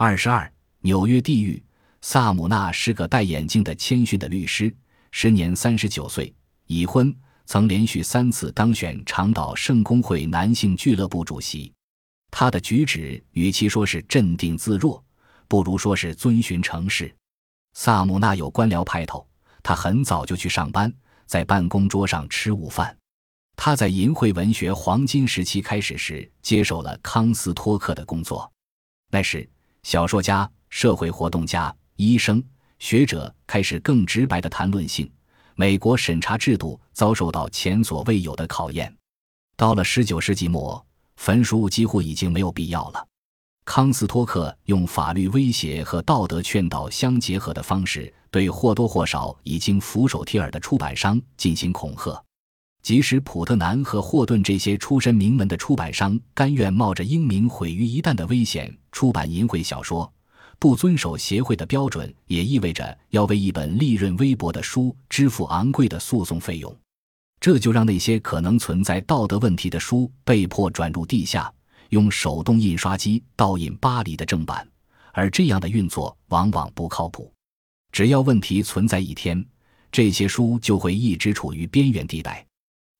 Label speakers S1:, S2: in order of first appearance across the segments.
S1: 二十二，纽约地狱。萨姆纳是个戴眼镜的谦逊的律师，时年三十九岁，已婚，曾连续三次当选长岛圣公会男性俱乐部主席。他的举止与其说是镇定自若，不如说是遵循程式。萨姆纳有官僚派头，他很早就去上班，在办公桌上吃午饭。他在淫秽文学黄金时期开始时，接受了康斯托克的工作。那时，小说家、社会活动家。医生、学者开始更直白的谈论性。美国审查制度遭受到前所未有的考验。到了十九世纪末，焚书几乎已经没有必要了。康斯托克用法律威胁和道德劝导相结合的方式，对或多或少已经俯首帖耳的出版商进行恐吓。即使普特南和霍顿这些出身名门的出版商甘愿冒着英名毁于一旦的危险出版淫秽小说。不遵守协会的标准，也意味着要为一本利润微薄的书支付昂贵的诉讼费用，这就让那些可能存在道德问题的书被迫转入地下，用手动印刷机倒印巴黎的正版，而这样的运作往往不靠谱。只要问题存在一天，这些书就会一直处于边缘地带。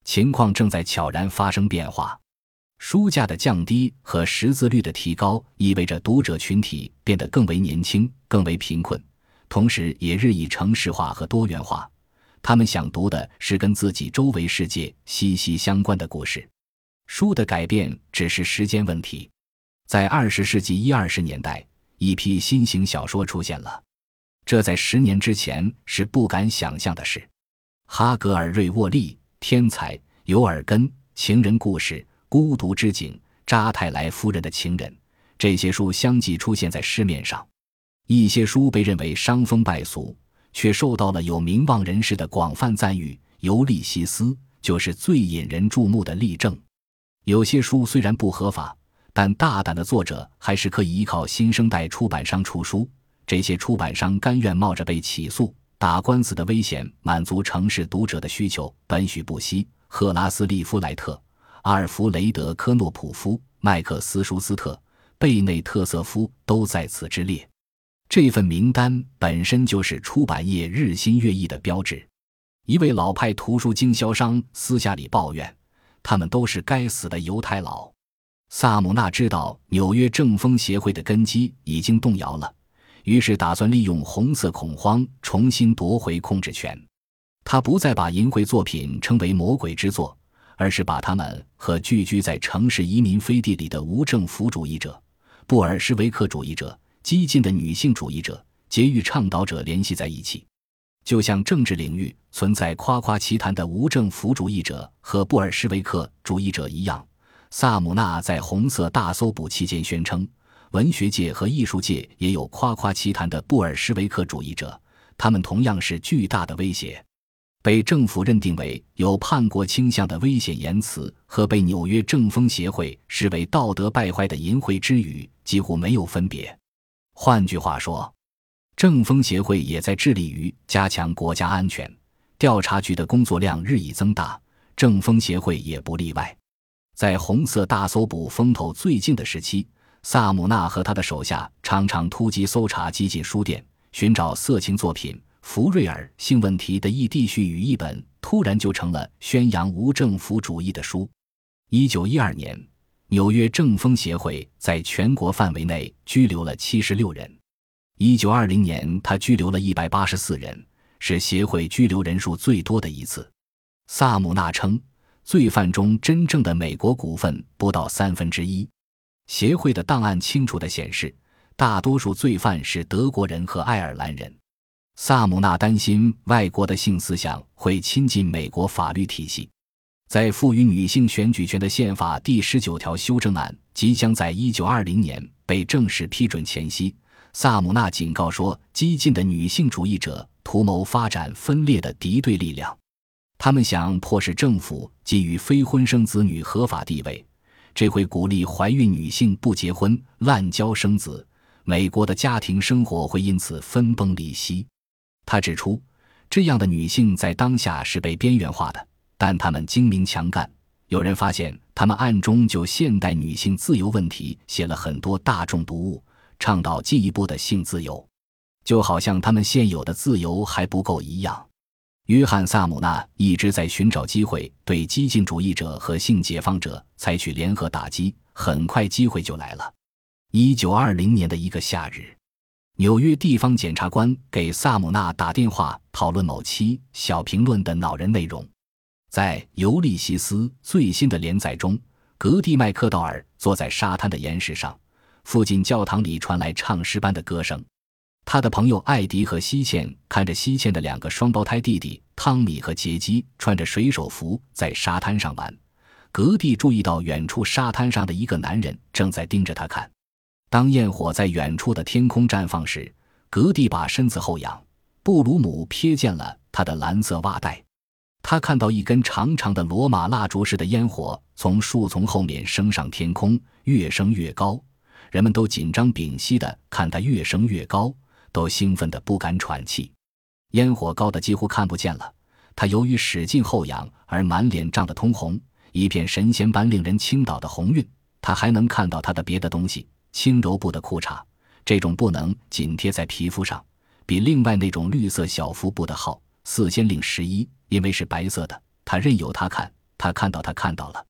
S1: 情况正在悄然发生变化。书价的降低和识字率的提高，意味着读者群体变得更为年轻、更为贫困，同时也日益城市化和多元化。他们想读的是跟自己周围世界息息相关的故事。书的改变只是时间问题。在二十世纪一二十年代，一批新型小说出现了，这在十年之前是不敢想象的事。哈格尔瑞沃利、天才、尤尔根、情人故事。孤独之井，扎泰莱夫人的情人，这些书相继出现在市面上。一些书被认为伤风败俗，却受到了有名望人士的广泛赞誉。《尤利西斯》就是最引人注目的例证。有些书虽然不合法，但大胆的作者还是可以依靠新生代出版商出书。这些出版商甘愿冒着被起诉、打官司的危险，满足城市读者的需求。本许不惜、赫拉斯利夫莱特。阿尔弗雷德·科诺普夫、麦克斯·舒斯特、贝内特瑟夫都在此之列。这份名单本身就是出版业日新月异的标志。一位老派图书经销商私下里抱怨：“他们都是该死的犹太佬。”萨姆纳知道纽约正风协会的根基已经动摇了，于是打算利用红色恐慌重新夺回控制权。他不再把淫秽作品称为魔鬼之作。而是把他们和聚居在城市移民飞地里的无政府主义者、布尔什维克主义者、激进的女性主义者、节育倡导者联系在一起，就像政治领域存在夸夸其谈的无政府主义者和布尔什维克主义者一样。萨姆纳在红色大搜捕期间宣称，文学界和艺术界也有夸夸其谈的布尔什维克主义者，他们同样是巨大的威胁。被政府认定为有叛国倾向的危险言辞和被纽约政风协会视为道德败坏的淫秽之语几乎没有分别。换句话说，政风协会也在致力于加强国家安全。调查局的工作量日益增大，政风协会也不例外。在红色大搜捕风头最劲的时期，萨姆纳和他的手下常常突击搜查激进书店，寻找色情作品。福瑞尔性问题的异地序语一本，突然就成了宣扬无政府主义的书。一九一二年，纽约政风协会在全国范围内拘留了七十六人。一九二零年，他拘留了一百八十四人，是协会拘留人数最多的一次。萨姆纳称，罪犯中真正的美国股份不到三分之一。协会的档案清楚地显示，大多数罪犯是德国人和爱尔兰人。萨姆纳担心外国的性思想会亲近美国法律体系，在赋予女性选举权的宪法第十九条修正案即将在一九二零年被正式批准前夕，萨姆纳警告说，激进的女性主义者图谋发展分裂的敌对力量，他们想迫使政府给予非婚生子女合法地位，这会鼓励怀孕女性不结婚滥交生子，美国的家庭生活会因此分崩离析。他指出，这样的女性在当下是被边缘化的，但她们精明强干。有人发现，她们暗中就现代女性自由问题写了很多大众读物，倡导进一步的性自由，就好像他们现有的自由还不够一样。约翰·萨姆纳一直在寻找机会对激进主义者和性解放者采取联合打击。很快，机会就来了。一九二零年的一个夏日，纽约地方检察官给萨姆纳打电话，讨论某期小评论的恼人内容。在《尤利西斯》最新的连载中，格蒂麦克道尔坐在沙滩的岩石上，附近教堂里传来唱诗般的歌声。他的朋友艾迪和西茜看着西茜的两个双胞胎弟弟汤米和杰基穿着水手服在沙滩上玩。格蒂注意到远处沙滩上的一个男人正在盯着他看。当焰火在远处的天空绽放时，格蒂把身子后仰。布鲁姆瞥见了他的蓝色袜带。他看到一根长长的罗马蜡烛似的烟火从树丛后面升上天空，越升越高。人们都紧张屏息地看它越升越高。都兴奋得不敢喘气，烟火高的几乎看不见了。他由于使劲后仰而满脸涨得通红，一片神仙般令人倾倒的红晕。他还能看到他的别的东西：轻柔布的裤衩，这种布能紧贴在皮肤上，比另外那种绿色小腹布的好。四仙令十一，因为是白色的，他任由他看，他看到他看到了。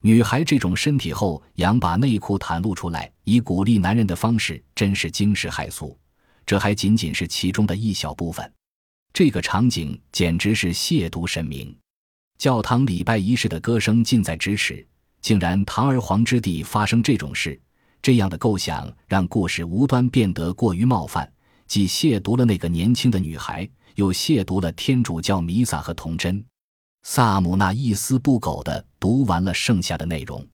S1: 女孩这种身体后仰把内裤袒露出来，以鼓励男人的方式，真是惊世骇俗。这还仅仅是其中的一小部分，这个场景简直是亵渎神明。教堂礼拜仪式的歌声近在咫尺，竟然堂而皇之地发生这种事，这样的构想让故事无端变得过于冒犯，既亵渎了那个年轻的女孩，又亵渎了天主教弥撒和童真。萨姆那一丝不苟地读完了剩下的内容，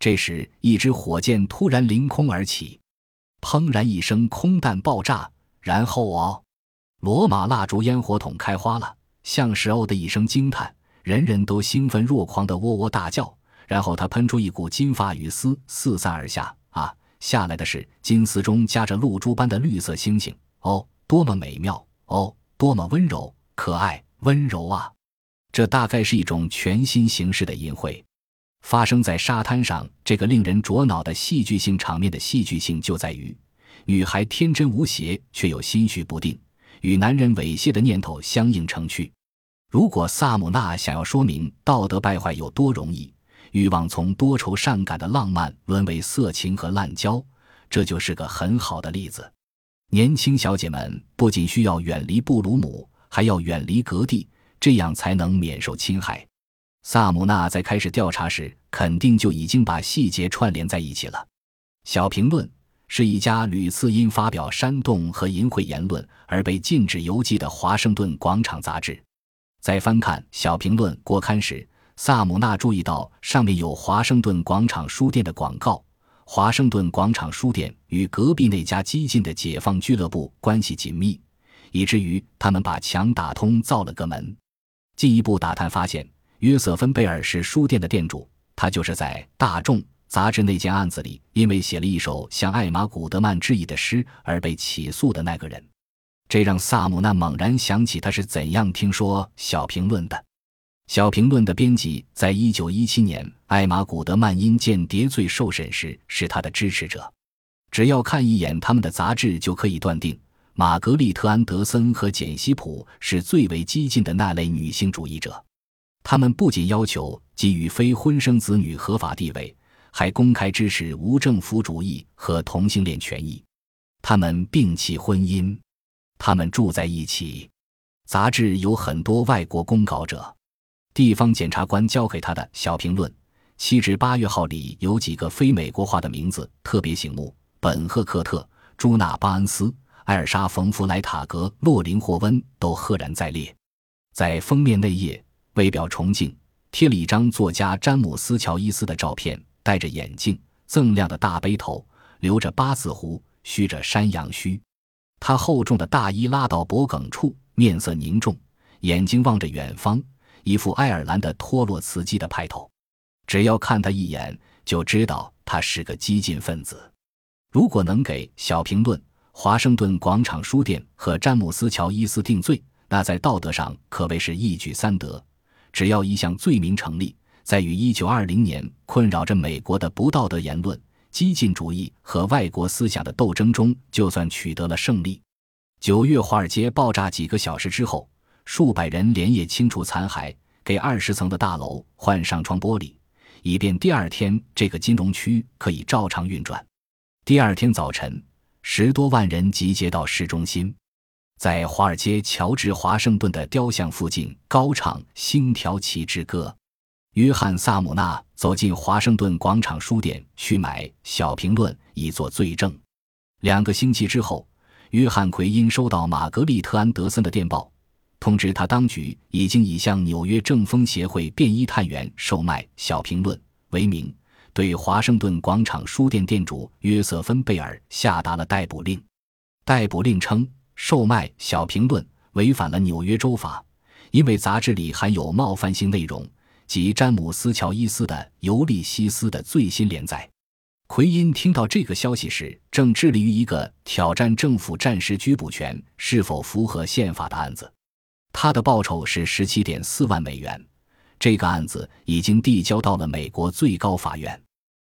S1: 这时，一支火箭突然凌空而起。砰然一声，空弹爆炸，然后哦，罗马蜡烛烟火筒开花了，像是哦的一声惊叹，人人都兴奋若狂的喔喔大叫。然后它喷出一股金发雨丝，四散而下。啊，下来的是金丝中夹着露珠般的绿色星星。哦，多么美妙！哦，多么温柔、可爱、温柔啊！这大概是一种全新形式的淫秽。发生在沙滩上这个令人灼脑的戏剧性场面的戏剧性就在于，女孩天真无邪，却又心绪不定，与男人猥亵的念头相映成趣。如果萨姆纳想要说明道德败坏有多容易，欲望从多愁善感的浪漫沦为色情和滥交，这就是个很好的例子。年轻小姐们不仅需要远离布鲁姆，还要远离格蒂，这样才能免受侵害。萨姆纳在开始调查时，肯定就已经把细节串联在一起了。小评论是一家屡次因发表煽动和淫秽言论而被禁止邮寄的华盛顿广场杂志。在翻看小评论国刊时，萨姆纳注意到上面有华盛顿广场书店的广告。华盛顿广场书店与隔壁那家激进的解放俱乐部关系紧密，以至于他们把墙打通，造了个门。进一步打探发现。约瑟芬贝尔是书店的店主，他就是在《大众》杂志那件案子里，因为写了一首向艾玛·古德曼致意的诗而被起诉的那个人。这让萨姆纳猛然想起他是怎样听说《小评论》的。《小评论》的编辑在一九一七年艾玛·古德曼因间谍罪受审时是他的支持者。只要看一眼他们的杂志，就可以断定玛格丽特·安德森和简·西普是最为激进的那类女性主义者。他们不仅要求给予非婚生子女合法地位，还公开支持无政府主义和同性恋权益。他们摒弃婚姻，他们住在一起。杂志有很多外国公稿者。地方检察官交给他的小评论七至八月号里有几个非美国化的名字特别醒目：本·赫克特、朱纳·巴恩斯、艾尔莎·冯·弗莱塔格、洛林·霍温都赫然在列。在封面内页。为表崇敬，贴了一张作家詹姆斯·乔伊斯的照片，戴着眼镜，锃亮的大背头，留着八字胡，须着山羊须。他厚重的大衣拉到脖颈处，面色凝重，眼睛望着远方，一副爱尔兰的托洛茨基的派头。只要看他一眼，就知道他是个激进分子。如果能给小评论、华盛顿广场书店和詹姆斯·乔伊斯定罪，那在道德上可谓是一举三得。只要一项罪名成立，在与1920年困扰着美国的不道德言论、激进主义和外国思想的斗争中，就算取得了胜利。九月，华尔街爆炸几个小时之后，数百人连夜清除残骸，给二十层的大楼换上窗玻璃，以便第二天这个金融区可以照常运转。第二天早晨，十多万人集结到市中心，在华尔街乔治华盛顿的雕像附近高唱《星条旗之歌》。约翰·萨姆纳走进华盛顿广场书店去买《小评论》以作罪证。两个星期之后，约翰·奎因收到玛格丽特·安德森的电报，通知他当局已经以向纽约政风协会便衣探员售卖《小评论》为名，对华盛顿广场书店店主约瑟芬·贝尔下达了逮捕令。逮捕令称，售卖《小评论》违反了纽约州法，因为杂志里含有冒犯性内容。及詹姆斯·乔伊斯的《尤利西斯》的最新连载。奎因听到这个消息时，正致力于一个挑战政府战时拘捕权是否符合宪法的案子。他的报酬是十七点四万美元。这个案子已经递交到了美国最高法院。